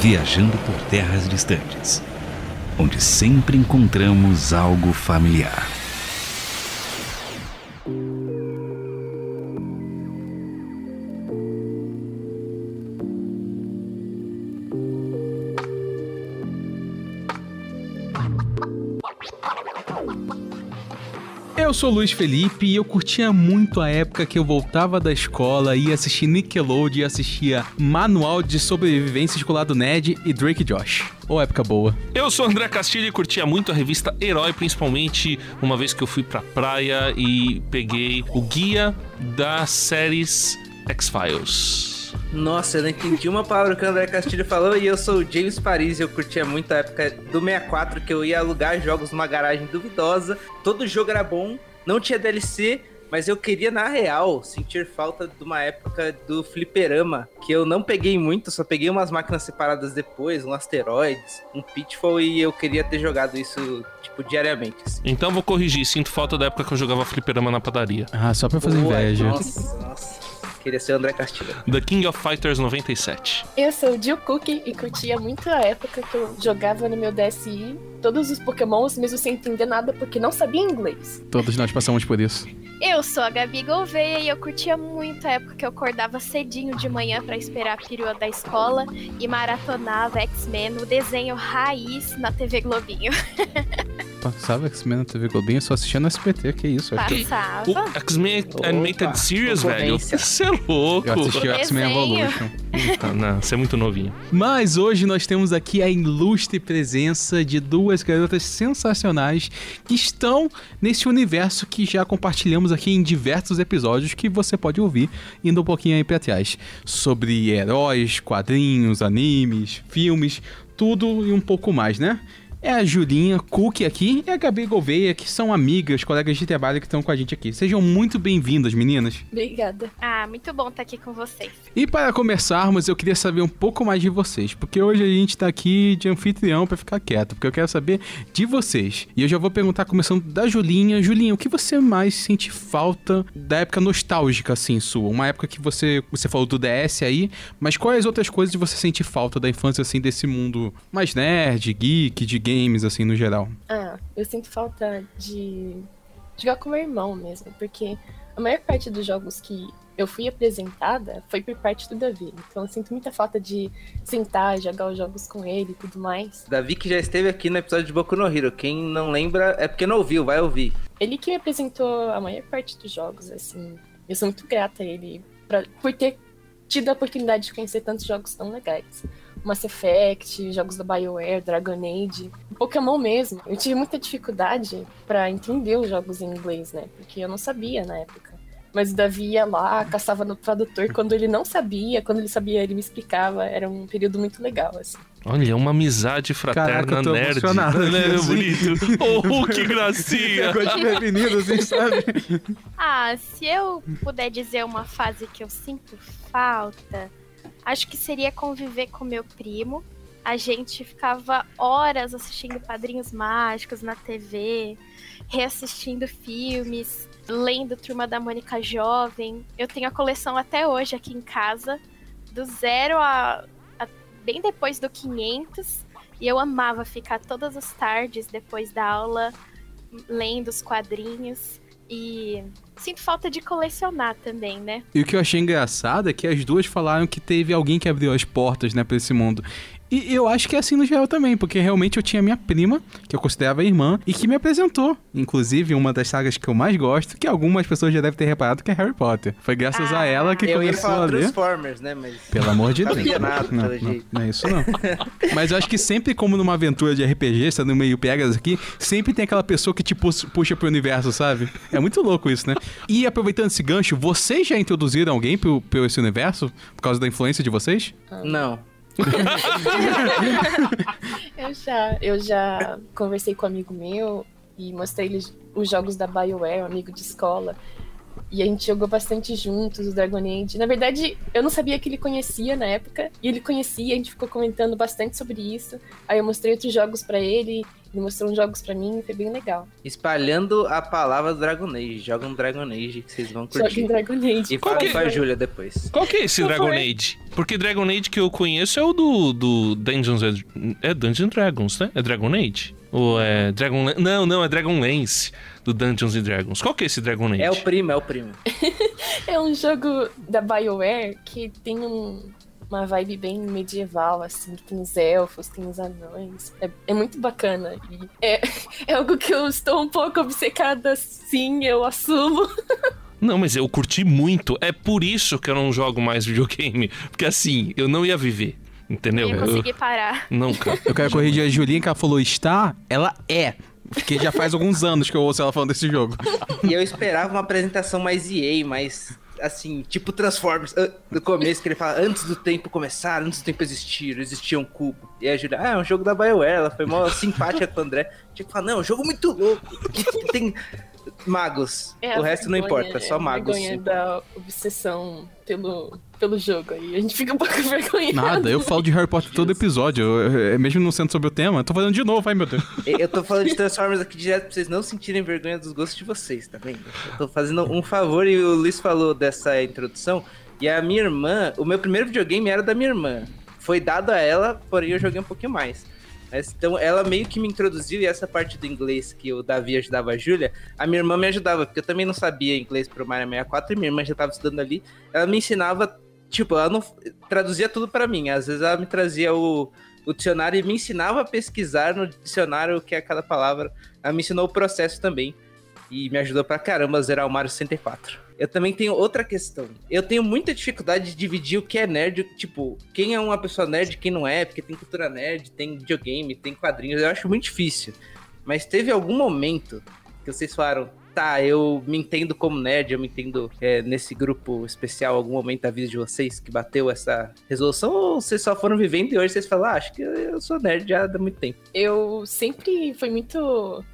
viajando por terras distantes, onde sempre encontramos algo familiar. Sou o Luiz Felipe e eu curtia muito a época que eu voltava da escola e ia assistir Nickelodeon e assistia Manual de Sobrevivência Escolar do Ned e Drake Josh. Ou época boa. Eu sou André Castilho e curtia muito a revista Herói, principalmente uma vez que eu fui pra praia e peguei o guia das séries X-Files. Nossa, eu não entendi uma palavra que o André Castilho falou e eu sou o James Paris e eu curtia muito a época do 64 que eu ia alugar jogos numa garagem duvidosa. Todo jogo era bom, não tinha DLC, mas eu queria, na real, sentir falta de uma época do fliperama, que eu não peguei muito, só peguei umas máquinas separadas depois, um asteroides, um Pitfall, e eu queria ter jogado isso, tipo, diariamente. assim. Então vou corrigir, sinto falta da época que eu jogava fliperama na padaria. Ah, só pra fazer inveja. Nossa, nossa. Queria ser o André Castilho. The King of Fighters 97. Eu sou o Jill Cook e curtia muito a época que eu jogava no meu DSI todos os pokémons, mesmo sem entender nada, porque não sabia inglês. Todos nós passamos por isso. Eu sou a Gabi Gouveia e eu curtia muito a época que eu acordava cedinho de manhã pra esperar a perua da escola e maratonava X-Men, o desenho raiz na TV Globinho. Passava X-Men na TV Globinho, eu só assistia no SBT, que isso? Passava. O X-Men Opa, Animated Series, velho. Você é louco. eu assisti o X-Men. Evolution. Não, você é muito novinho. Mas hoje nós temos aqui a ilustre presença de duas garotas sensacionais que estão nesse universo que já compartilhamos aqui em diversos episódios que você pode ouvir indo um pouquinho aí pra trás. Sobre heróis, quadrinhos, animes, filmes, tudo e um pouco mais, né? É a Julinha Cook aqui e a Gabi Gouveia, que são amigas, colegas de trabalho que estão com a gente aqui. Sejam muito bem-vindas, meninas. Obrigada. Ah, muito bom estar aqui com vocês. E para começarmos, eu queria saber um pouco mais de vocês, porque hoje a gente tá aqui de anfitrião para ficar quieto, porque eu quero saber de vocês. E eu já vou perguntar começando da Julinha. Julinha, o que você mais sente falta da época nostálgica assim sua? Uma época que você você falou do DS aí, mas quais outras coisas você sente falta da infância assim desse mundo mais nerd, geek, de games assim no geral? Ah, eu sinto falta de jogar com meu irmão mesmo, porque a maior parte dos jogos que eu fui apresentada foi por parte do Davi. Então eu sinto muita falta de sentar, jogar os jogos com ele e tudo mais. Davi que já esteve aqui no episódio de Boku no Hero. Quem não lembra é porque não ouviu, vai ouvir. Ele que me apresentou a maior parte dos jogos, assim. Eu sou muito grata a ele pra, por ter tido a oportunidade de conhecer tantos jogos tão legais. Mass Effect, jogos da BioWare, Dragon Age, Pokémon mesmo. Eu tive muita dificuldade pra entender os jogos em inglês, né? Porque eu não sabia na época. Mas o Davi ia lá, caçava no tradutor quando ele não sabia, quando ele sabia, ele me explicava. Era um período muito legal, assim. Olha, uma amizade fraterna Caraca, eu tô nerd. né? assim. Bonito. Oh, que gracinha. Coisa de assim, sabe? Ah, se eu puder dizer uma fase que eu sinto falta, acho que seria conviver com meu primo. A gente ficava horas assistindo Padrinhos Mágicos na TV, reassistindo filmes, lendo Turma da Mônica Jovem. Eu tenho a coleção até hoje aqui em casa, do zero a, a- bem depois do 500. E eu amava ficar todas as tardes depois da aula lendo os quadrinhos. E sinto falta de colecionar também, né? E o que eu achei engraçado é que as duas falaram que teve alguém que abriu as portas, né, pra esse mundo. E eu acho que é assim no geral também, porque realmente eu tinha minha prima, que eu considerava irmã, e que me apresentou. Inclusive, uma das sagas que eu mais gosto, que algumas pessoas já devem ter reparado, que é Harry Potter. Foi graças a Ah, ela que eu ia começou a falar ler. Transformers, né? Mas. Pelo amor de Não Deus. nada, não, pelo não, jeito. não é isso não. Mas eu acho que sempre, como numa aventura de RPG, sendo meio pegas aqui, sempre tem aquela pessoa que te puxa pro universo, sabe? É muito louco isso, né? E aproveitando esse gancho, vocês já introduziram alguém pro, pro esse universo? Por causa da influência de vocês? Não. Eu já, eu já conversei com um amigo meu e mostrei ele os jogos da BioWare, um amigo de escola. E a gente jogou bastante juntos o Dragon Age. Na verdade, eu não sabia que ele conhecia na época. E ele conhecia, a gente ficou comentando bastante sobre isso. Aí eu mostrei outros jogos pra ele. Ele mostrou uns jogos pra mim, foi bem legal. Espalhando a palavra do Dragon Age. Joga um Dragon Age que vocês vão Joga em curtir. Dragon Age. E Qual fala que- com a Júlia depois. Qual que é esse Qual Dragon foi? Age? Porque Dragon Age que eu conheço é o do, do Dungeons and... É Dungeons and Dragons, né? É Dragon Age? Ou é Dragon... Não, não, é Dragon Lance do Dungeons and Dragons. Qual que é esse Dragon Age? É o primo, é o primo. É um jogo da BioWare que tem um- uma vibe bem medieval, assim, que tem os elfos, tem os anões. É, é muito bacana. E é, é algo que eu estou um pouco obcecada, sim, eu assumo. Não, mas eu curti muito. É por isso que eu não jogo mais videogame. Porque assim, eu não ia viver. Entendeu? Eu conseguir parar. Nunca. Eu quero corrigir a Julinha que ela falou está, ela é. Porque já faz alguns anos que eu ouço ela falando desse jogo. E eu esperava uma apresentação mais EA, mais assim, tipo Transformers. No começo, que ele fala, antes do tempo começar, antes do tempo existir, existia um cubo. E a Julia, ah, é um jogo da BioWare, ela foi mó simpática com o André. Tinha que falar, não, é um jogo muito louco. Tem magos. É a o resto não vergonha, importa, é só a magos. vergonha da obsessão pelo, pelo jogo aí. A gente fica um pouco vergonhado. Nada, eu falo de Harry Potter todo episódio. eu- eu- mesmo não sendo sobre o tema, eu tô falando de novo, ai meu Deus. Eu tô falando de Transformers aqui direto pra vocês não sentirem vergonha dos gostos de vocês, tá vendo? Eu tô fazendo um favor e o Luiz falou dessa introdução. E a minha irmã, o meu primeiro videogame era da minha irmã. Foi dado a ela, porém eu joguei um pouquinho mais. Mas, então ela meio que me introduziu e essa parte do inglês que o Davi ajudava a Júlia, a minha irmã me ajudava, porque eu também não sabia inglês pro Mario 64 e minha irmã já tava estudando ali. Ela me ensinava, tipo, ela não traduzia tudo pra mim. Às vezes ela me trazia o, o dicionário e me ensinava a pesquisar no dicionário o que é cada palavra. Ela me ensinou o processo também. E me ajudou pra caramba a zerar o Mario 64. Eu também tenho outra questão. Eu tenho muita dificuldade de dividir o que é nerd, tipo, quem é uma pessoa nerd e quem não é, porque tem cultura nerd, tem videogame, tem quadrinhos, eu acho muito difícil. Mas teve algum momento que vocês falaram, tá, eu me entendo como nerd, eu me entendo é, nesse grupo especial, algum momento da vida de vocês que bateu essa resolução, ou vocês só foram vivendo e hoje vocês falam, ah, acho que eu sou nerd já há muito tempo. Eu sempre fui muito.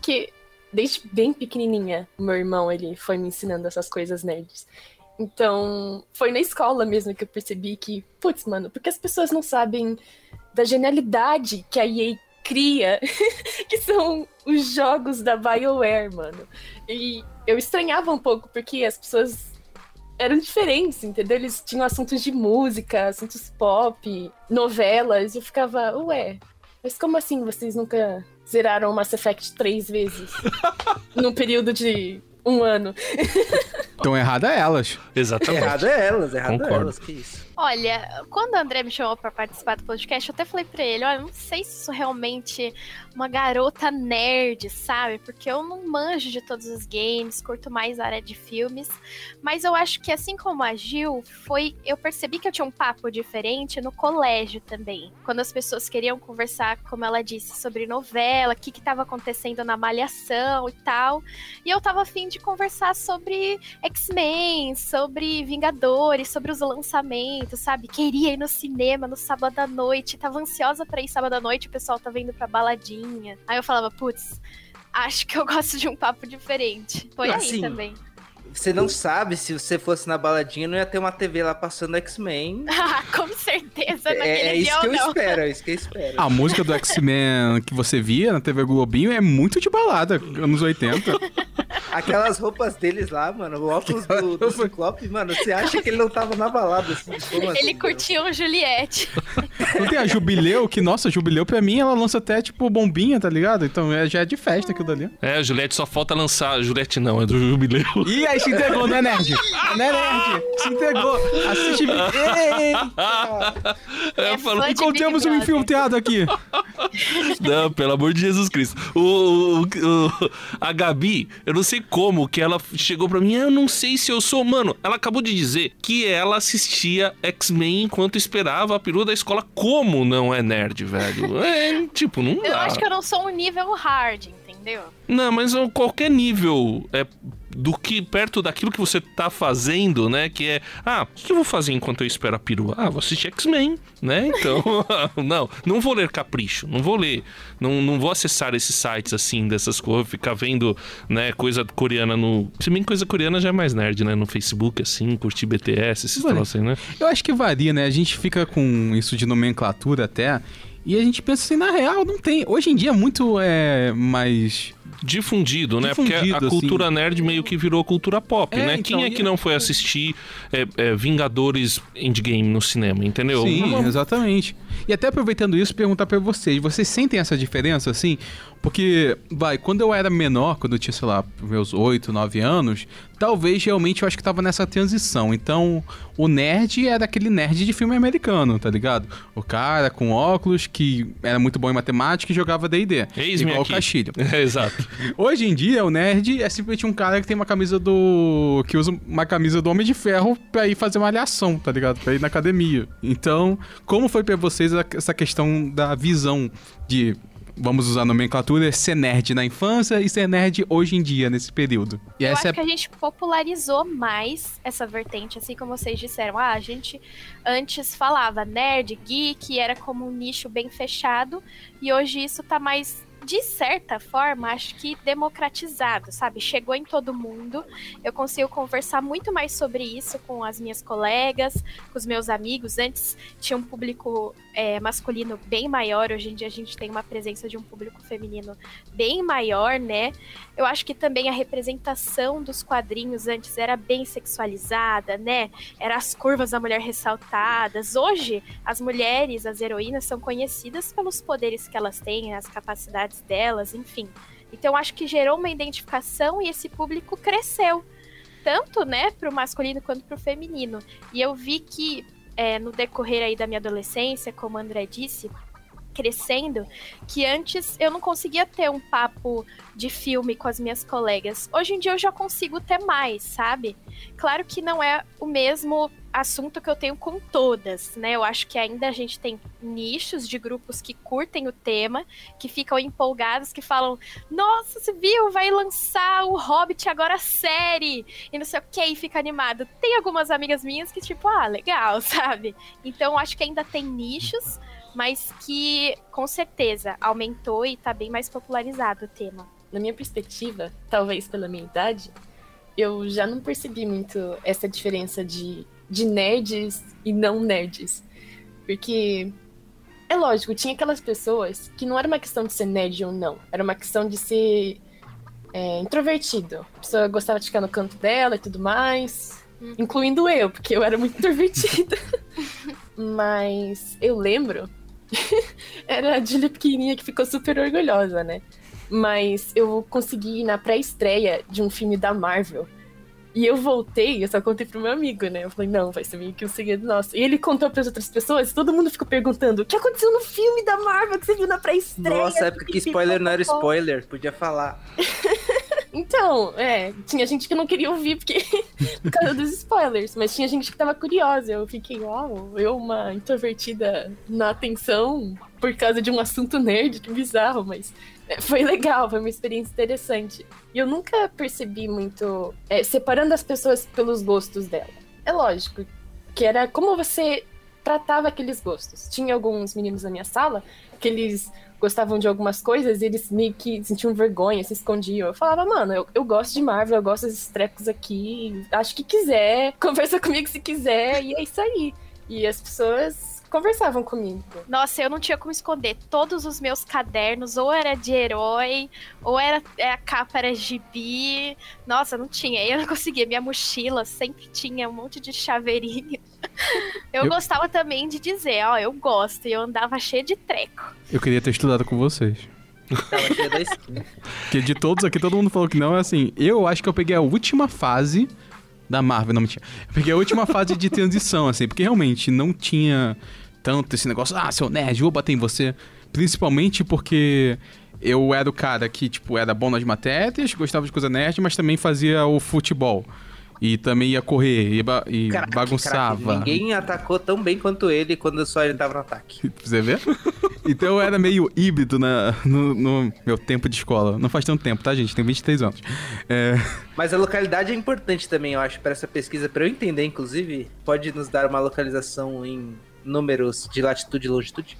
que desde bem pequenininha, meu irmão ele foi me ensinando essas coisas nerds. Então, foi na escola mesmo que eu percebi que, putz, mano, porque as pessoas não sabem da genialidade que a EA cria, que são os jogos da BioWare, mano. E eu estranhava um pouco porque as pessoas eram diferentes, entendeu? Eles tinham assuntos de música, assuntos pop, novelas, e eu ficava, ué, mas como assim vocês nunca zeraram Mass Effect três vezes? num período de um ano. Então errada é elas. Exatamente. Errado é elas, errado é Concordo. elas, que isso. Olha, quando o André me chamou pra participar do podcast, eu até falei pra ele, olha, não sei se sou realmente uma garota nerd, sabe? Porque eu não manjo de todos os games, curto mais a área de filmes. Mas eu acho que assim como a Gil, foi. Eu percebi que eu tinha um papo diferente no colégio também. Quando as pessoas queriam conversar, como ela disse, sobre novela, o que, que acontecendo na malhação e tal. E eu tava afim de conversar sobre X-Men, sobre Vingadores, sobre os lançamentos, sabe? Queria ir no cinema no sábado à noite, tava ansiosa pra ir sábado à noite, o pessoal tava indo pra baladinha. Aí eu falava, putz, acho que eu gosto de um papo diferente. Foi aí Assim, também. Você não sabe se você fosse na baladinha, não ia ter uma TV lá passando X-Men. Ah, com certeza, naquele É, é isso dia que eu não. espero, é isso que eu espero. A música do X-Men que você via na TV Globinho é muito de balada, anos 80. Aquelas roupas deles lá, mano, o óculos do, do Ciclope, mano, você acha que ele não tava na balada assim? Assim, Ele mano? curtia um Juliette. Não tem a Jubileu, que, nossa, Jubileu pra mim, ela lança até, tipo, bombinha, tá ligado? Então é, já é de festa aquilo dali. É, a Juliette só falta lançar. Juliette não, é do Jubileu. Ih, aí se entregou, né, nerd? Né, nerd? Se entregou. Assiste... Ei! É, É de Encontramos Big um infiltrado aqui. Não, pelo amor de Jesus Cristo. O, o- o- a Gabi, eu não sei como que ela chegou pra mim. Eu não sei se eu sou. Mano, ela acabou de dizer que ela assistia X-Men enquanto esperava a perua da escola. Como não é nerd, velho? É, tipo, não Eu dá. acho que eu não sou um nível hard, entendeu? Não, mas qualquer nível é do que perto daquilo que você tá fazendo, né? Que é, ah, o que eu vou fazer enquanto eu espero a perua? Ah, vou assistir X-Men, né? Então, não, não vou ler Capricho, não vou ler, não, não vou acessar esses sites assim, dessas coisas, ficar vendo, né, coisa coreana no. Se bem que coisa coreana já é mais nerd, né? No Facebook, assim, curtir BTS, esses troços aí, né? Eu acho que varia, né? A gente fica com isso de nomenclatura até. E a gente pensa assim, na real, não tem. Hoje em dia é muito é, mais. difundido, né? Porque Difundido, a assim. cultura nerd meio que virou cultura pop, É, né? então, Quem é que é- não foi assistir é, é, Vingadores Endgame no cinema, entendeu? Sim, Uma- exatamente. E até aproveitando isso, perguntar pra vocês: vocês sentem essa diferença assim? Porque, vai, quando eu era menor, quando eu tinha, sei lá, meus 8, 9 anos, talvez realmente eu acho que tava nessa transição. Então, o nerd era aquele nerd de filme americano, tá ligado? O cara com óculos que era muito bom em matemática e jogava DD. Igual aqui. o Castilho. É, exato. Hoje em dia, o nerd é simplesmente um cara que tem uma camisa do. que usa uma camisa do Homem de Ferro pra ir fazer uma alhação, tá ligado? Pra ir na academia. Então, como foi pra vocês a- essa questão da visão de. Vamos usar a nomenclatura, ser nerd na infância e ser nerd hoje em dia, nesse período. E Eu essa acho é que a gente popularizou mais essa vertente, assim como vocês disseram. Ah, a gente antes falava nerd, geek, era como um nicho bem fechado, e hoje isso tá mais, de certa forma, acho que democratizado, sabe? Chegou em todo mundo. Eu consigo conversar muito mais sobre isso com as minhas colegas, com os meus amigos. Antes tinha um público é, masculino bem maior, hoje em dia a gente tem uma presença de um público feminino bem maior, né? Eu acho que também a representação dos quadrinhos antes era bem sexualizada, né? Era as curvas da mulher ressaltadas. Hoje, as mulheres, as heroínas, são conhecidas pelos poderes que elas têm, as capacidades delas, enfim. Então, acho que gerou uma identificação e esse público cresceu. Tanto, né, pro masculino quanto pro feminino. E eu vi que é, no decorrer aí da minha adolescência, como o André disse, crescendo, que antes eu não conseguia ter um papo de filme com as minhas colegas. Hoje em dia eu já consigo ter mais, sabe? Claro que não é o mesmo assunto que eu tenho com todas, né? Eu acho que ainda a gente tem nichos de grupos que curtem o tema, que ficam empolgados, que falam: Nossa, você viu? Vai lançar o Hobbit agora série! E não sei o que, e fica animado. Tem algumas amigas minhas que, tipo, ah, legal, sabe? Então acho que ainda tem nichos, mas que com certeza aumentou e tá bem mais popularizado o tema. Na minha perspectiva, talvez pela minha idade, eu já não percebi muito essa diferença de, de nerds e não nerds. Porque, é lógico, tinha aquelas pessoas que não era uma questão de ser nerd ou não, era uma questão de ser é, introvertido. A pessoa gostava de ficar no canto dela e tudo mais, incluindo eu, porque eu era muito introvertida. Mas eu lembro, era a Julia pequenininha que ficou super orgulhosa, né? Mas eu consegui ir na pré-estreia de um filme da Marvel. E eu voltei, eu só contei pro meu amigo, né? Eu falei, não, vai ser meio que um segredo nosso. E ele contou pras outras pessoas, todo mundo ficou perguntando: o que aconteceu no filme da Marvel que você viu na pré-estreia? Nossa, época que spoiler não era spoiler, podia falar. Então, é, tinha gente que não queria ouvir porque por causa dos spoilers, mas tinha gente que tava curiosa. Eu fiquei, uau, eu, uma introvertida na atenção por causa de um assunto nerd, que bizarro, mas é, foi legal, foi uma experiência interessante. E eu nunca percebi muito é, separando as pessoas pelos gostos dela. É lógico que era como você tratava aqueles gostos. Tinha alguns meninos na minha sala que eles gostavam de algumas coisas eles meio que sentiam vergonha, se escondiam. Eu falava, mano, eu, eu gosto de Marvel, eu gosto desses trecos aqui, acho que quiser, conversa comigo se quiser, e é isso aí. E as pessoas conversavam comigo. Nossa, eu não tinha como esconder. Todos os meus cadernos, ou era de herói, ou era é, a capa era gibi. Nossa, não tinha. Eu não conseguia. Minha mochila sempre tinha um monte de chaveirinho. Eu, Eu- gostava também de dizer, ó, eu gosto. E eu andava cheia de treco. Eu queria ter estudado com vocês. Porque de todos aqui, todo mundo falou que não. É assim, eu acho que eu peguei a última fase da Marvel, não mentira. Eu peguei a última fase de transição, assim, porque realmente não tinha tanto esse negócio, ah, seu nerd, vou bater em você. Principalmente porque eu era o cara que, tipo, era bom nas matérias, gostava de coisa nerd, mas também fazia o futebol. E também ia correr e, ba- e Craque, bagunçava. craque. Ninguém atacou tão bem quanto ele quando só ele tava no ataque. Você ver? Então eu era meio híbrido na, no, no meu tempo de escola. Não faz tanto tempo, tá, gente? Tenho 23 anos. É, Mas a localidade é importante também, eu acho, para essa pesquisa, para eu entender, inclusive, pode nos dar uma localização em números de latitude e longitude?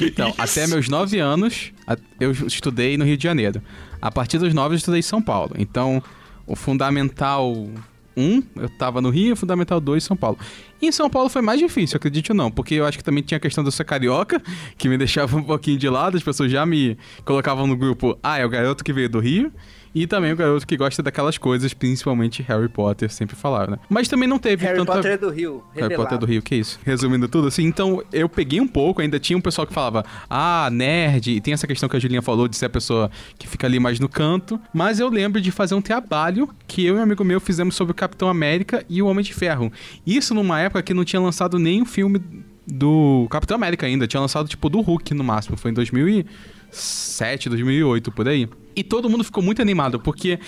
então, até meus 9 anos, eu estudei no Rio de Janeiro. A partir dos 9 eu estudei em São Paulo. Então, o Fundamental 1, eu tava no Rio, o Fundamental 2 em São Paulo. E em São Paulo foi mais difícil, acredite ou não, porque eu acho que também tinha a questão eu ser carioca, que me deixava um pouquinho de lado, as pessoas já me colocavam no grupo, ah, é o garoto que veio do Rio, e também o garoto que gosta daquelas coisas, principalmente Harry Potter, sempre falaram, né? Mas também não teve Harry tanta... Potter é do Rio. Harry revelado. Potter do Rio, que isso? Resumindo tudo assim, então eu peguei um pouco, ainda tinha um pessoal que falava, ah, nerd, e tem essa questão que a Julinha falou de ser a pessoa que fica ali mais no canto, mas eu lembro de fazer um trabalho que eu e um amigo meu fizemos sobre o Capitão América e o Homem de Ferro. Isso numa época que não tinha lançado nenhum filme do Capitão América ainda, tinha lançado tipo do Hulk no máximo, foi em 2007, 2008, por aí. E todo mundo ficou muito animado, porque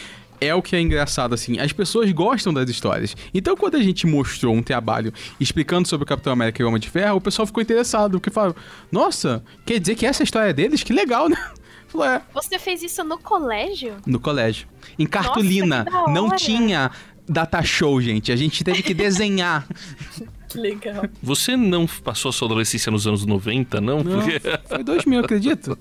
é o que é engraçado, assim. As pessoas gostam das histórias. Então, quando a gente mostrou um trabalho explicando sobre o Capitão América e o Homem de Ferro, o pessoal ficou interessado, porque falaram: Nossa, quer dizer que essa é história deles? Que legal, né? Falou, é, Você fez isso no colégio? no colégio. Em cartolina. hora. Não tinha data show, gente. A gente teve que desenhar. Que legal. Você não passou a sua adolescência nos anos 90, não? Não, Porque foi 2000, acredito.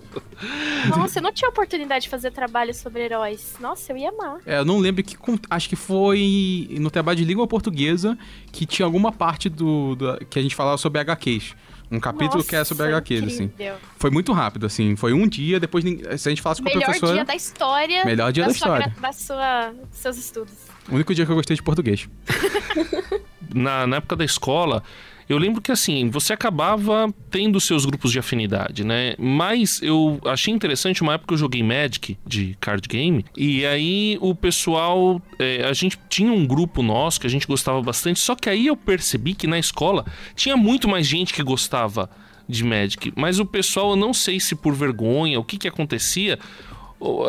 Nossa, eu não tinha oportunidade de fazer trabalho sobre heróis. Nossa, eu ia amar. É, eu não lembro que. Acho que foi no trabalho de língua portuguesa que tinha alguma parte do, do- que a gente falava sobre HQs. Um capítulo que era sobre Nossa, HQs, assim. Foi muito rápido, assim. Foi um dia, depois se a gente falasse com a Melhor professora. dia da história. Melhor dia da sua história. gra- Da sua, seus estudos. O único dia que eu gostei de português. na, na época da escola, eu lembro que assim, você acabava tendo seus grupos de afinidade, né? Mas eu achei interessante uma época que eu joguei Magic de card game, e aí o pessoal. é, a gente tinha um grupo nosso que a gente gostava bastante, só que aí eu percebi que na escola tinha muito mais gente que gostava de Magic, mas o pessoal, eu não sei se por vergonha, o que que acontecia.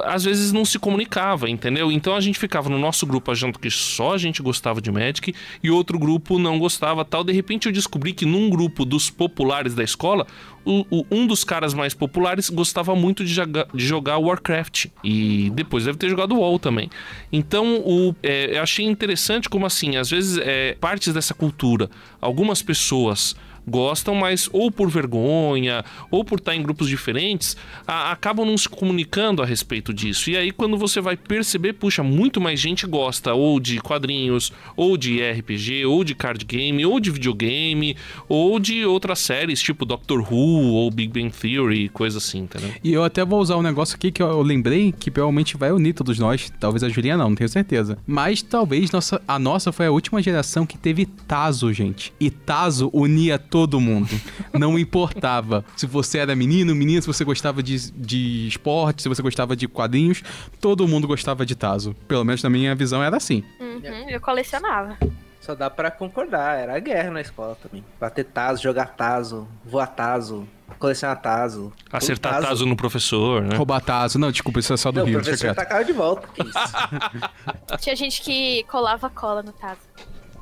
Às vezes não se comunicava, entendeu? Então a gente ficava no nosso grupo achando que só a gente gostava de Magic e outro grupo não gostava tal. De repente eu descobri que num grupo dos populares da escola, o- o- um dos caras mais populares gostava muito de, joga- de jogar Warcraft. E depois deve ter jogado WoW também. Então o, é, eu achei interessante como assim, às vezes é, partes dessa cultura, algumas pessoas gostam, mas ou por vergonha, ou por estar em grupos diferentes, a- acabam não se comunicando a respeito disso. E aí, quando você vai perceber, puxa, muito mais gente gosta ou de quadrinhos, ou de RPG, ou de card game, ou de videogame, ou de outras séries, tipo Doctor Who, ou Big Bang Theory, coisa assim, entendeu? E eu até vou usar um negócio aqui que eu lembrei que provavelmente vai unir todos nós. Talvez a Julinha não, não tenho certeza. Mas talvez nossa, a nossa foi a última geração que teve Tazo, gente. E Tazo unia todo mundo. Não importava se você era menino, menina, se você gostava de, de esporte, se você gostava de quadrinhos, todo mundo gostava de Tazo. Pelo menos na minha visão era assim. Uhum, eu colecionava. Só dá pra concordar, era a guerra na escola também. Bater taso, jogar taso, voar taso, colecionar taso. Acertar Tazo. taso no professor, né? Roubar Tazo. Não, desculpa, isso é só do Não, o Rio, professor secreto. tacava de volta, que isso. Tinha gente que colava cola no taso.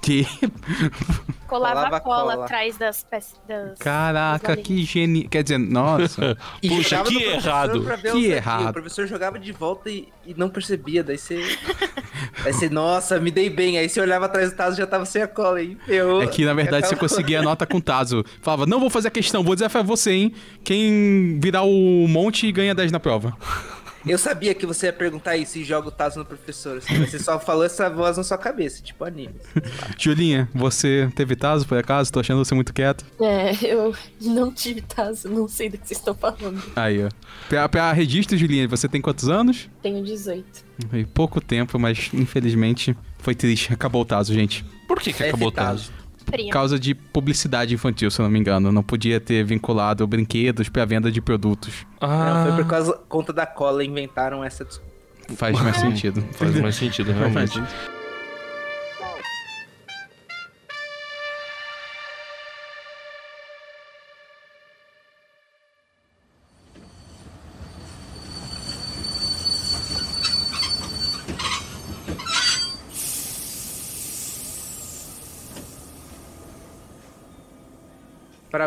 Que? Colava, Colava cola, cola. atrás das peças. Das... Caraca, dos que geni... Quer dizer, nossa. Puxa, que errado. Que errado. O professor jogava de volta e, e não percebia. Daí você. Aí você, nossa, me dei bem. Aí você olhava atrás do taso e já tava sem a cola aí. Ferrou. É que, na verdade, você conseguia a nota com Tazo. Falava, não vou fazer a questão, vou desafiar você, hein? Quem virar o monte ganha 10 na prova. Eu sabia que você ia perguntar isso e joga o taso no professor. assim, Você só falou essa voz na sua cabeça, tipo anime. Julinha, você teve Tazo, por acaso? Tô achando você muito quieto. É, eu não tive taso, não sei do que vocês estão falando. Aí, ó. Pra, pra registro, Julinha, você tem quantos anos? Tenho 18. Foi pouco tempo, mas infelizmente foi triste. Acabou o Tazo, gente. Por que, que acabou o Tazo. Taso? Por causa de publicidade infantil, se eu não me engano. Não podia ter vinculado brinquedos pra venda de produtos. Ah, Não, foi por causa conta da cola inventaram essa desculpa. Faz mais sentido. faz mais sentido, realmente.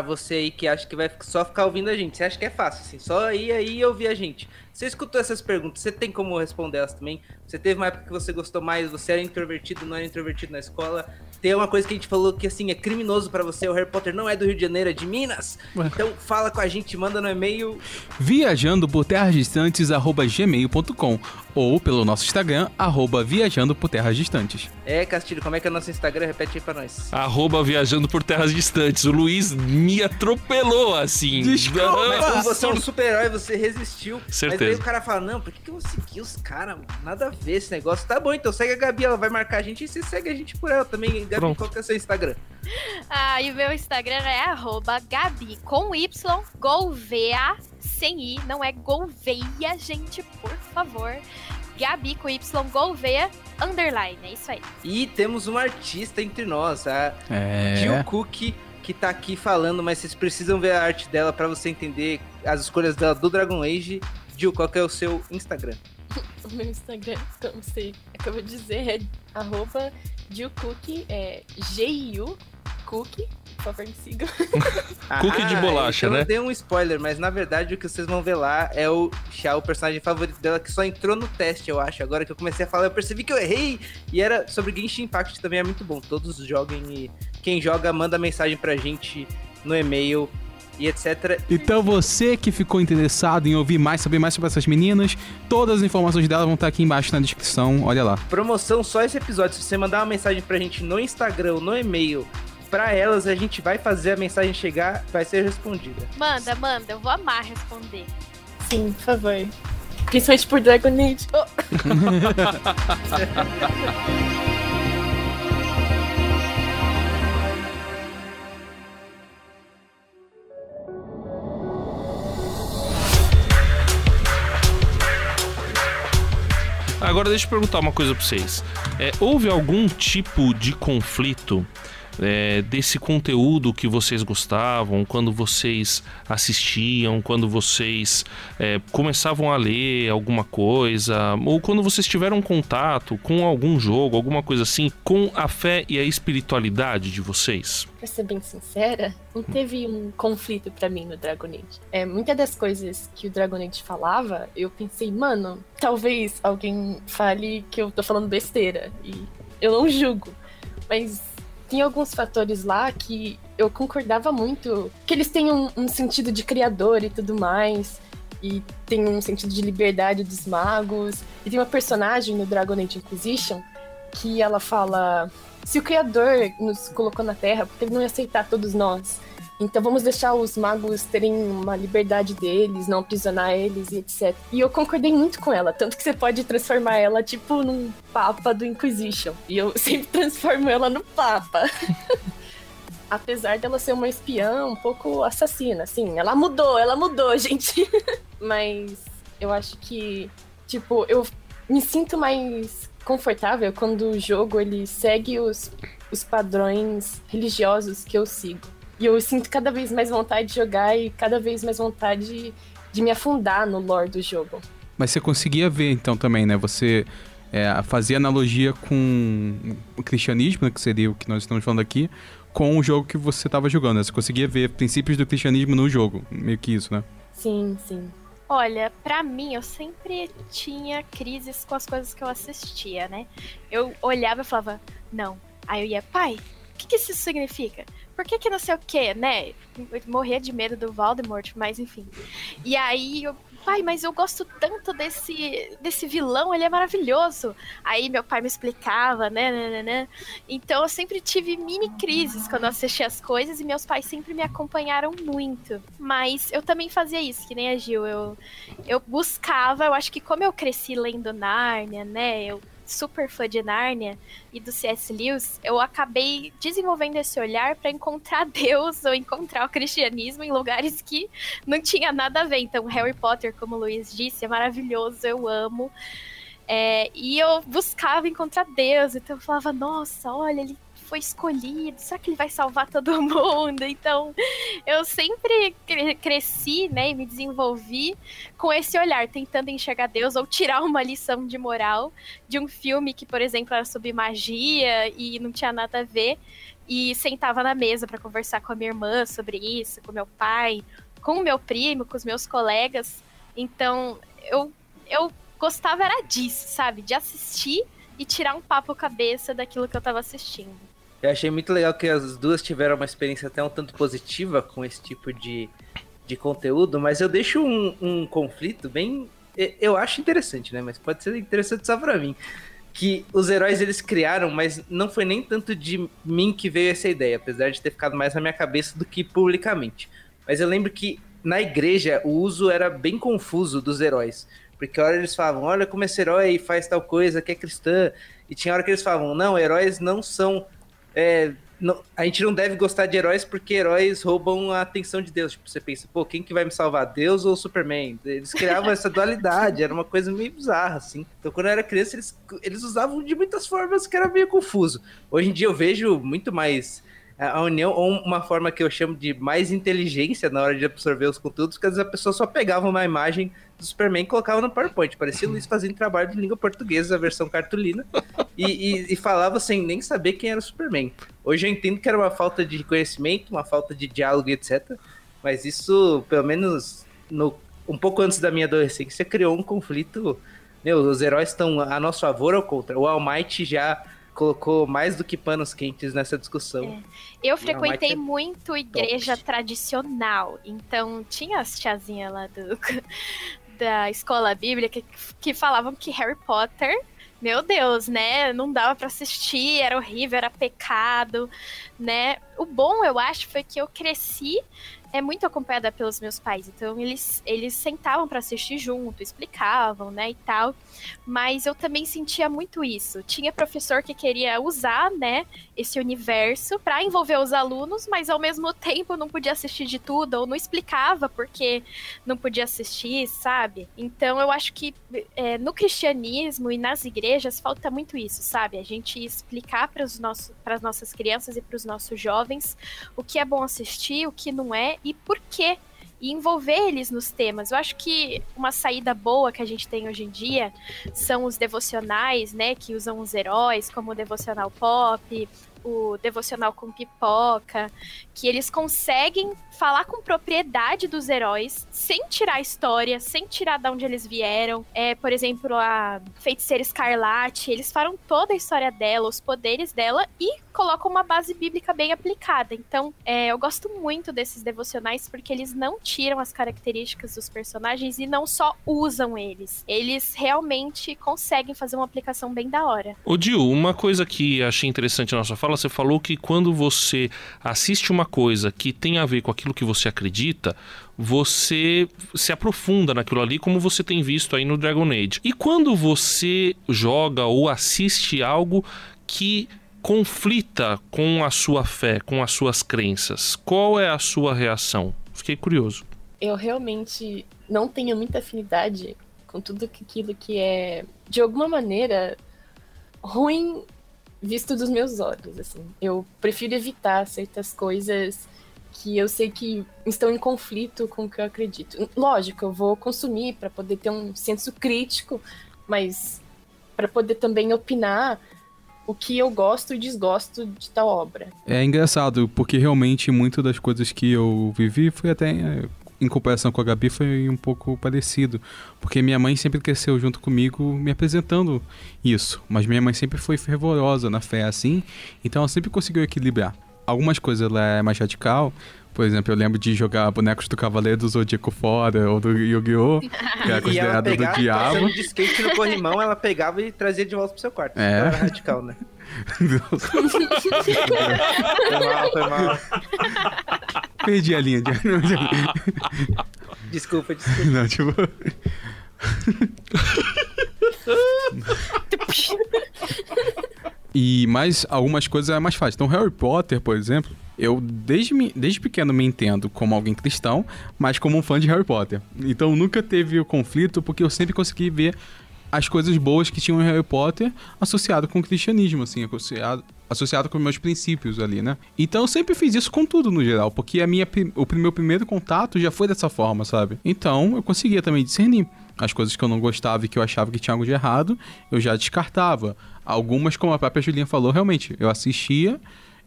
Pra você aí que acha que vai só ficar ouvindo a gente. Você acha que é fácil, assim, só ir aí e ouvir a gente. Você escutou essas perguntas, você tem como responder elas também? Você teve uma época que você gostou mais, você era introvertido, não era introvertido na escola? Tem uma coisa que a gente falou que, assim, é criminoso pra você, o Harry Potter não é do Rio de Janeiro, é de Minas. Então fala com a gente, manda no e-mail Viajando por terras distantes, arroba gmail.com ou pelo nosso Instagram, arroba viajando por terras distantes. É, Castilho, como é que é o nosso Instagram? Repete aí pra nós. Arroba viajando por terras distantes. O Luiz me atropelou assim. Desculpa. Mas como você é um super-herói, você resistiu. Mas Certeza. aí o cara fala, não, por que, que eu vou seguir os caras, mano? Nada a ver esse negócio. Tá bom, então segue a Gabi, ela vai marcar a gente e você segue a gente por ela também. Gabi, Pronto. qual que é o seu Instagram? Ah, e o meu Instagram é arroba Gabi com Y, Gouveia, sem I, não é Gouveia, gente, por favor. Gabi com Y, Gouveia, underline, é isso aí. E temos uma artista entre nós, a É. Jill Cook, que tá aqui falando, mas vocês precisam ver a arte dela pra você entender as escolhas dela do Dragon Age. Jill, qual que é o seu Instagram? O meu Instagram, como você acabou de dizer, é arroba Cook, é G-I-U Cook. Por favor, me sigam. Cookie de bolacha, então né? Eu dei um spoiler, mas na verdade o que vocês vão ver lá é o Xiao, o personagem favorito dela, que só entrou no teste, eu acho. Agora que eu comecei a falar, eu percebi que eu errei. E era sobre Genshin Impact também, é muito bom. Todos joguem e quem joga manda mensagem pra gente no e-mail e etc. Então você que ficou interessado em ouvir mais, saber mais sobre essas meninas, todas as informações dela vão estar aqui embaixo na descrição, olha lá. Promoção só esse episódio. Se você mandar uma mensagem pra gente no Instagram no e-mail, pra elas a gente vai fazer a mensagem chegar, vai ser respondida. Manda, manda, eu vou amar responder. Sim, por favor. Principalmente por Dragon Age. Oh. Agora deixa eu perguntar uma coisa pra vocês. É, houve algum tipo de conflito é, desse conteúdo que vocês gostavam, quando vocês assistiam, quando vocês é, começavam a ler alguma coisa, ou quando vocês tiveram contato com algum jogo, alguma coisa assim, com a fé e a espiritualidade de vocês? Pra ser bem sincera, não teve um conflito pra mim no Dragon Age. É, muitas das coisas que o Dragon Age falava, eu pensei, mano, talvez alguém fale que eu tô falando besteira. E eu não julgo. Mas tem alguns fatores lá que eu concordava muito. Que eles têm um, um sentido de criador e tudo mais. E tem um sentido de liberdade dos magos. E tem uma personagem no Dragon Age Inquisition que ela fala se o Criador nos colocou na Terra, porque ele não ia aceitar todos nós. Então vamos deixar os magos terem uma liberdade deles, não aprisionar eles e etc. E eu concordei muito com ela, tanto que você pode transformar ela tipo num papa do Inquisition. E eu sempre transformo ela no papa. Apesar dela ser uma espiã um pouco assassina, assim, ela mudou, ela mudou, gente. Mas eu acho que, tipo, eu me sinto mais confortável quando o jogo ele segue os, os padrões religiosos que eu sigo. E eu sinto cada vez mais vontade de jogar e cada vez mais vontade de, me afundar no lore do jogo. Mas você conseguia ver então também, né? Você é, fazia analogia com o cristianismo, né, que seria o que nós estamos falando aqui, com o jogo que você estava jogando. Né? Você conseguia ver princípios do cristianismo no jogo, meio que isso, né? Sim, sim. Olha, pra mim, eu sempre tinha crises com as coisas que eu assistia, né? Eu olhava e falava, não. Aí eu ia, pai, o que, que isso significa? Por que que não sei o quê, né? Eu morria de medo do Voldemort, mas enfim. E aí eu, pai, mas eu gosto tanto desse, desse vilão, ele é maravilhoso. Aí meu pai me explicava, né, né, né, né. Então eu sempre tive mini crises quando eu assistia as coisas e meus pais sempre me acompanharam muito. Mas eu também fazia isso, que nem a Gil. Eu, eu buscava, eu acho que como eu cresci lendo Nárnia, né, eu super fã de Nárnia e do C.S. Lewis, eu acabei desenvolvendo esse olhar para encontrar Deus ou encontrar o cristianismo em lugares que não tinha nada a ver. Então, Harry Potter, como o Luiz disse, é maravilhoso, eu amo. É, e eu buscava encontrar Deus, então eu falava, nossa, olha, ele foi escolhido? Será que ele vai salvar todo mundo? Então, eu sempre cre cresci, né, e me desenvolvi com esse olhar, tentando enxergar Deus ou tirar uma lição de moral de um filme que, por exemplo, era sobre magia e não tinha nada a ver, e sentava na mesa para conversar com a minha irmã sobre isso, com meu pai, com o meu primo, com os meus colegas. Então, eu eu gostava era disso, sabe? De assistir e tirar um papo cabeça daquilo que eu tava assistindo. Eu achei muito legal que as duas tiveram uma experiência até um tanto positiva com esse tipo de, de conteúdo, mas eu deixo um, um conflito bem. Eu acho interessante, né? Mas pode ser interessante só pra mim. Que os heróis eles criaram, mas não foi nem tanto de mim que veio essa ideia, apesar de ter ficado mais na minha cabeça do que publicamente. Mas eu lembro que na igreja o uso era bem confuso dos heróis. Porque a hora eles falavam, olha como esse herói faz tal coisa que é cristã. E tinha hora que eles falavam, não, heróis não são. É, não, a gente não deve gostar de heróis porque heróis roubam a atenção de Deus. Tipo, você pensa, pô, quem que vai me salvar? Deus ou Superman? Eles criavam essa dualidade, era uma coisa meio bizarra, assim. Então, quando eu era criança, eles, eles usavam de muitas formas que era meio confuso. Hoje em dia eu vejo muito mais a união, ou uma forma que eu chamo de mais inteligência na hora de absorver os conteúdos, que às vezes a pessoa só pegava uma imagem do Superman e colocava no PowerPoint. Parecia o Luiz fazendo trabalho de língua portuguesa, a versão cartolina, e, e, e, falava sem nem saber quem era o Superman. Hoje eu entendo que era uma falta de conhecimento, uma falta de diálogo, etc. Mas isso, pelo menos no, um pouco antes da minha adolescência, criou um conflito. Meu, os heróis estão a nosso favor ou contra? O All Might já colocou mais do que panos quentes nessa discussão. É. Eu frequentei muito igreja top. tradicional, então tinha as tiazinhas lá do, da escola bíblica que, falavam que Harry Potter meu Deus, né? Não dava para assistir, era horrível, era pecado, né? Bom, eu acho, foi que eu cresci é muito acompanhada pelos meus pais, então eles, eles sentavam para assistir junto, explicavam, né, e tal. Mas eu também sentia muito isso. Tinha professor que queria usar, né, esse universo para envolver os alunos, mas ao mesmo tempo não podia assistir de tudo ou não explicava porque não podia assistir, sabe? Então eu acho que é, no cristianismo e nas igrejas falta muito isso, sabe? A gente explicar para as nossas crianças e para os nossos jovens o que é bom assistir, o que não é e por quê e envolver eles nos temas. Eu acho que uma saída boa que a gente tem hoje em dia são os devocionais, né, que usam os heróis, como o devocional pop, o devocional com pipoca, que eles conseguem falar com propriedade dos heróis, sem tirar a história, sem tirar de onde eles vieram. É, por exemplo, a Feiticeira Escarlate, eles falam toda a história dela, os poderes dela e colocam uma base bíblica bem aplicada. Então, é, eu gosto muito desses devocionais porque eles não tiram as características dos personagens e não só usam eles. Eles realmente conseguem fazer uma aplicação bem da hora. Ô, Dio, uma coisa que achei interessante na sua fala, você falou que quando você assiste uma coisa que tem a ver com aquilo que você acredita, você se aprofunda naquilo ali, como você tem visto aí no Dragon Age. E quando você joga ou assiste algo que conflita com a sua fé, com as suas crenças, qual é a sua reação? Fiquei curioso. Eu realmente não tenho muita afinidade com tudo aquilo que é, de alguma maneira, ruim visto dos meus olhos, assim. Eu prefiro evitar certas coisas que eu sei que estão em conflito com o que eu acredito. Lógico, eu vou consumir para poder ter um senso crítico, mas para poder também opinar o que eu gosto e desgosto de tal obra. É engraçado, porque realmente muitas das coisas que eu vivi foi até em comparação com a Gabi, foi um pouco parecido. Porque minha mãe sempre cresceu junto comigo me apresentando isso. Mas minha mãe sempre foi fervorosa na fé assim, então ela sempre conseguiu equilibrar. Algumas coisas ela é mais radical, por exemplo, eu lembro de jogar bonecos do Cavaleiro do Zodíaco fora, ou do Yu-Gi-Oh! Que era considerado pegava, do diabo. de skate no corrimão, ela pegava e trazia de volta pro seu quarto. É. Então era radical, né? foi mal, foi mal. Perdi a linha de. desculpa, desculpa. Não, tipo. e mais algumas coisas é mais fácil. Então, Harry Potter, por exemplo, eu desde, desde pequeno me entendo como alguém cristão, mas como um fã de Harry Potter. Então nunca teve o conflito porque eu sempre consegui ver as coisas boas que tinham em Harry Potter associado com o cristianismo, assim, associado, associado com meus princípios ali, né? Então eu sempre fiz isso com tudo no geral, porque a minha, o meu primeiro contato já foi dessa forma, sabe? Então eu conseguia também discernir. As coisas que eu não gostava e que eu achava que tinha algo de errado, eu já descartava. Algumas, como a própria Julinha falou, realmente, eu assistia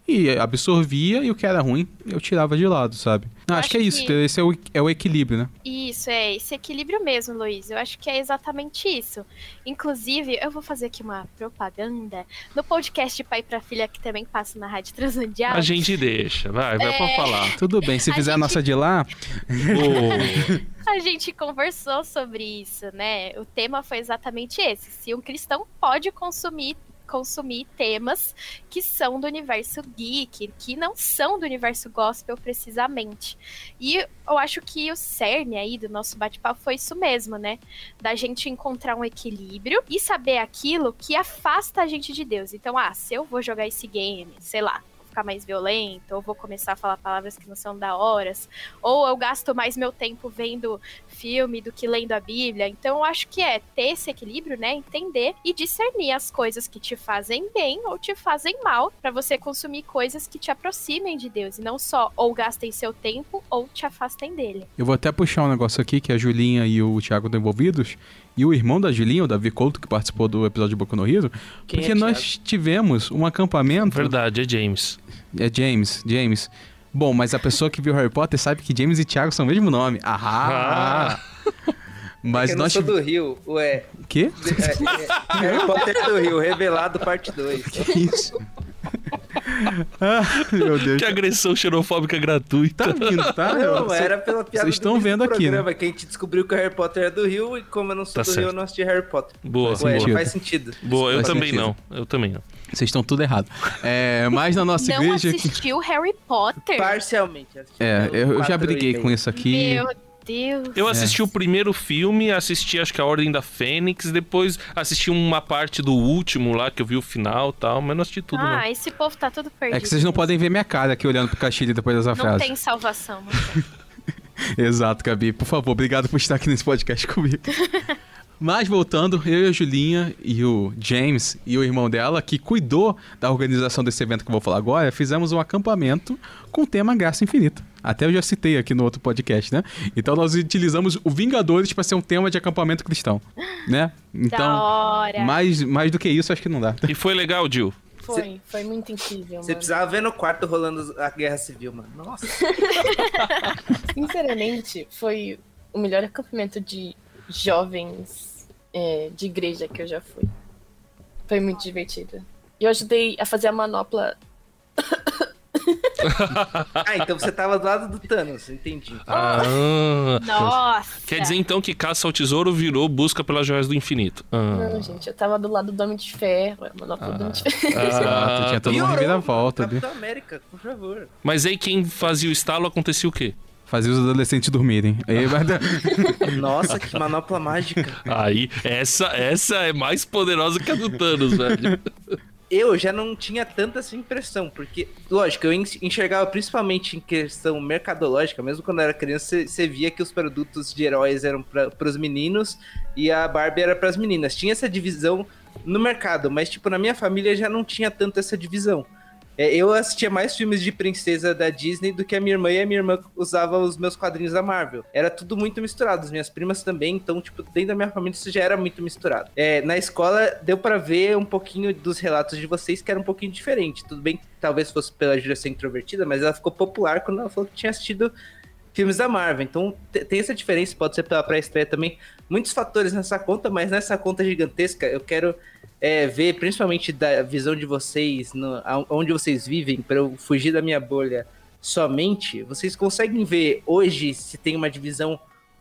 e absorvia e o que era ruim eu tirava de lado, sabe? Acho, acho que é isso, que- esse é o, é o equilíbrio, né? Isso, é esse equilíbrio mesmo, Luiz. Eu acho que é exatamente isso. Inclusive, eu vou fazer aqui uma propaganda no podcast Pai pra Filha, que também passa na Rádio Transmundial. A gente deixa, vai, vai pra É. falar. Tudo bem, se A fizer a gente- nossa de lá, Ô, A gente conversou sobre isso, né? O tema foi exatamente esse. Se um cristão pode consumir consumir temas que são do universo geek, que não são do universo gospel precisamente. E eu acho que o cerne aí do nosso bate-papo foi isso mesmo, né? Da gente encontrar um equilíbrio e saber aquilo que afasta a gente de Deus. Então, ah, se eu vou jogar esse game, sei lá, ficar mais violento, ou vou começar a falar palavras que não são da horas, ou eu gasto mais meu tempo vendo filme do que lendo a Bíblia. Então eu acho que é ter esse equilíbrio, né? Entender e discernir as coisas que te fazem bem ou te fazem mal, pra você consumir coisas que te aproximem de Deus e não só ou gastem seu tempo ou te afastem dele. eu vou até puxar um negócio aqui que a Julinha e o Thiago estão envolvidos. E o irmão da Julinha, o Davi Couto, que participou do episódio de Boku no Hero, Quem porque é nós tivemos um acampamento. verdade, é James. É James, James. Bom, mas a pessoa que viu Harry Potter sabe que James e Thiago são o mesmo nome. Ah! Mas eu não nós sou tive- do Rio, ué. Quê? É, é, Harry Potter do Rio, revelado parte 2. Que isso? Ah, meu Deus. Que agressão xenofóbica gratuita. Tá vindo, tá? Não, Eu- era pela piada Vocês estão vendo do aqui, né? programa, que a gente descobriu que o Harry Potter é do Rio e como eu não sou Tá do Rio, certo. eu não assisti Harry Potter. Boa, Faz Ué, sentido. faz sentido. boa. Eu Faz também sentido. não. Eu também não. Vocês estão tudo errado. É, mas na nossa não igreja. assistiu Harry Potter? Parcialmente. É, eu, eu já briguei com isso aqui. Meu Deus. Eu assisti o primeiro filme, assisti acho que a Ordem da Fênix, depois assisti uma parte do último lá, que eu vi o final e tal, mas não assisti tudo Ah, esse povo tá tudo perdido. É que vocês não podem ver minha cara aqui olhando pro Castilho depois dessa Não frase. tem salvação, não tem. Exato, Gabi. Por favor, obrigado por estar aqui nesse podcast comigo. Mas voltando, eu e a Julinha e o James e o irmão dela, que cuidou da organização desse evento que eu vou falar agora, fizemos um acampamento com o tema Graça Infinita. Até eu já citei aqui no outro podcast, né? Então nós utilizamos o Vingadores para ser um tema de acampamento cristão, né? da Então, hora. mais, mais do que isso, acho que não dá. E foi legal, Jill. Foi, foi muito incrível, Você precisava ver no quarto rolando a guerra civil, mano. Nossa. Sinceramente, foi o melhor acampamento de jovens é, de igreja que eu já fui. Foi muito divertido. E eu ajudei a fazer a manopla. Ah, então você tava do lado do Thanos, entendi. Ah, Nossa. quer dizer então que caça ao tesouro virou busca pelas joias do infinito. Ah. Não, gente, eu tava do lado do Homem de Ferro. A manopla do Homem de Ferro. Exato, tinha Piorou, reviravolta ali. Capitão América, por favor. Mas aí quem fazia o estalo acontecia o quê? Fazer os adolescentes dormirem. Nossa, que manopla mágica. Aí, essa, essa é mais poderosa que a do Thanos, velho. Eu já não tinha tanta essa impressão, porque, lógico, eu en- enxergava principalmente em questão mercadológica, mesmo quando eu era criança, você- você via que os produtos de heróis eram para os meninos e a Barbie era para as meninas. Tinha essa divisão no mercado, mas, tipo, na minha família já não tinha tanto essa divisão. É, eu assistia mais filmes de princesa da Disney do que a minha irmã, e a minha irmã usava os meus quadrinhos da Marvel. Era tudo muito misturado, as minhas primas também, então, tipo, dentro da minha família isso já era muito misturado. É, na escola, deu pra ver um pouquinho dos relatos de vocês que era um pouquinho diferente. Tudo bem que talvez fosse pela ser introvertida, mas ela ficou popular quando ela falou que tinha assistido filmes da Marvel. Então, te- tem essa diferença, pode ser pela pré-estreia também. Muitos fatores nessa conta, mas nessa conta gigantesca, eu quero é, ver, principalmente da visão de vocês, no, onde vocês vivem, para eu fugir da minha bolha somente, vocês conseguem ver hoje se tem uma divisão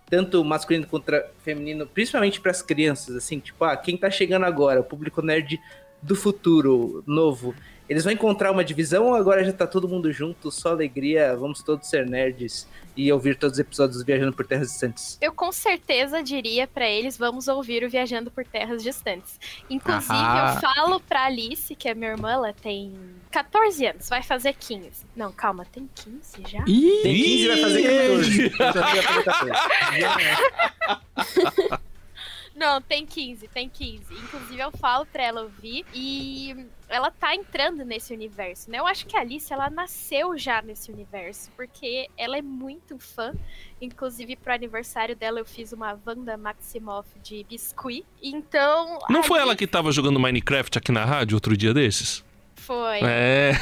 tanto masculino contra feminino, principalmente para as crianças, assim, tipo, ah, quem tá chegando agora, o público nerd do futuro, novo, eles vão encontrar uma divisão ou agora já tá todo mundo junto, só alegria, vamos todos ser nerds e ouvir todos os episódios do Viajando por Terras Distantes? Eu com certeza diria pra eles, vamos ouvir o Viajando por Terras Distantes. Inclusive, Ah. eu falo pra Alice, que é minha irmã, ela tem 14 anos, vai fazer 15. Não, calma, tem 15 já? Ih, Tem 15 vai fazer 14. Então vai fazer 14. Não, tem 15, tem 15. Inclusive eu falo pra ela ouvir e ela tá entrando nesse universo, né? Eu acho que a Alice, ela nasceu já nesse universo, porque ela é muito fã. Inclusive, pro aniversário dela, eu fiz uma Wanda Maximoff de biscuit. Então. Não a foi ela Alice que tava jogando Minecraft aqui na rádio outro dia desses? Foi. É.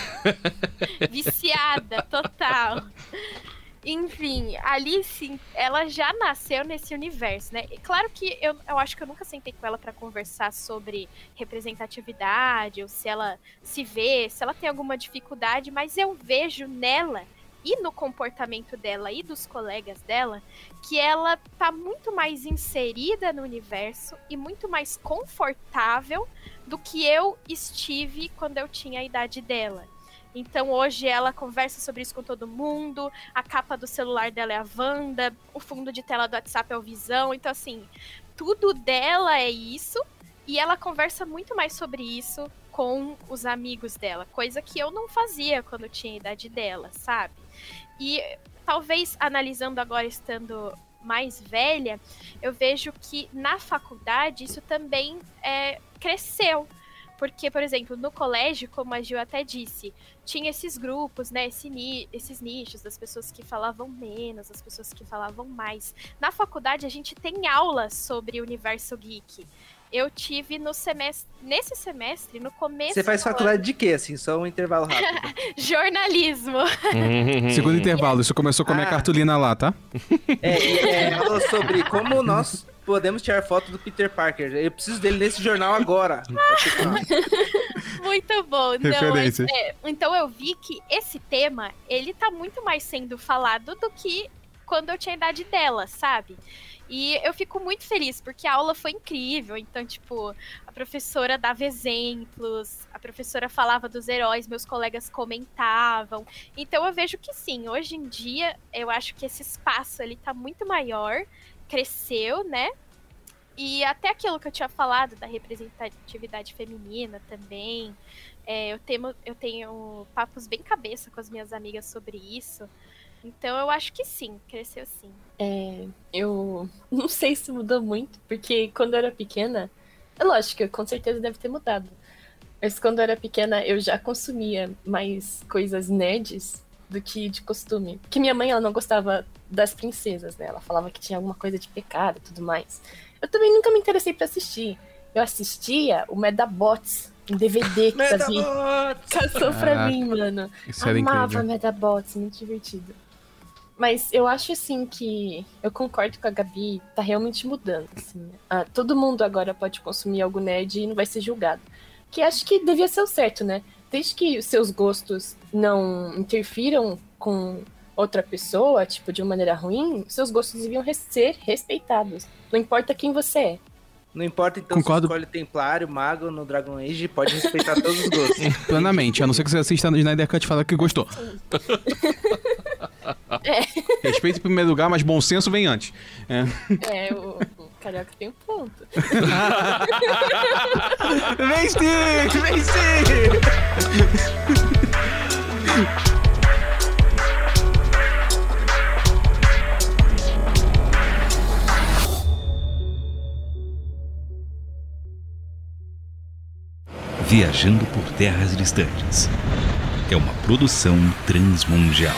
Viciada, total. Enfim, Alice, ela já nasceu nesse universo, né? E claro que eu, eu acho que eu nunca sentei com ela pra conversar sobre representatividade, ou se ela se vê, se ela tem alguma dificuldade, mas eu vejo nela e no comportamento dela e dos colegas dela que ela tá muito mais inserida no universo e muito mais confortável do que eu estive quando eu tinha a idade dela. Então hoje ela conversa sobre isso com todo mundo, a capa do celular dela é a Wanda, o fundo de tela do WhatsApp é o Visão, então assim, tudo dela é isso, e ela conversa muito mais sobre isso com os amigos dela, coisa que eu não fazia quando tinha a idade dela, sabe? E talvez analisando agora estando mais velha, eu vejo que na faculdade isso também é, cresceu. Porque, por exemplo, no colégio, como a Gil até disse, tinha esses grupos, né? Esse ni esses nichos das pessoas que falavam menos, as pessoas que falavam mais. Na faculdade, a gente tem aulas sobre o universo geek. Eu tive no semestre, nesse semestre, no começo. Você faz faculdade de quê, assim? Só um intervalo rápido. ano. Jornalismo. Segundo intervalo, isso começou com a minha Ah. cartolina lá, tá? É, é, falou sobre como nós podemos tirar foto do Peter Parker. Eu preciso dele nesse jornal agora. Muito bom. Não, Referência. é- é, então eu vi que esse tema, ele tá muito mais sendo falado do que quando eu tinha a idade dela, sabe? E eu fico muito feliz, porque a aula foi incrível. Então, tipo, a professora dava exemplos, a professora falava dos heróis, meus colegas comentavam. Então eu vejo que sim, hoje em dia, eu acho que esse espaço ele tá muito maior, cresceu, né? E até aquilo que eu tinha falado da representatividade feminina também. É, eu, tenho, eu tenho papos bem cabeça com as minhas amigas sobre isso. Então eu acho que sim, cresceu sim. É, eu não sei se mudou muito, porque quando eu era pequena, é lógico, com certeza deve ter mudado. Mas quando eu era pequena, eu já consumia mais coisas nerds do que de costume. Porque minha mãe, ela não gostava das princesas, né? Ela falava que tinha alguma coisa de pecado e tudo mais. Eu também nunca me interessei pra assistir. Eu assistia o Medabots, em DVD que Davi Metabots! caçou pra mim, mano. Isso era Amava incrível. Medabots, muito divertido. Mas eu acho assim que eu concordo com a Gabi, tá realmente mudando. Assim. Ah, todo mundo agora pode consumir algo nerd e não vai ser julgado. Que acho que devia ser o certo, né? Desde que os seus gostos não interfiram com outra pessoa, tipo, de uma maneira ruim, seus gostos deviam ser respeitados. Não importa quem você é. Não importa, então, Concordo. se escolhe Templário, Mago no Dragon Age, pode respeitar todos os gostos. Plenamente, a não ser que você assista no Snyder Cut e fala que gostou. Respeito em primeiro lugar, mas bom senso vem antes. É. É, o Carioca tem um ponto. Vem sim! Viajando por terras distantes. É uma produção transmundial.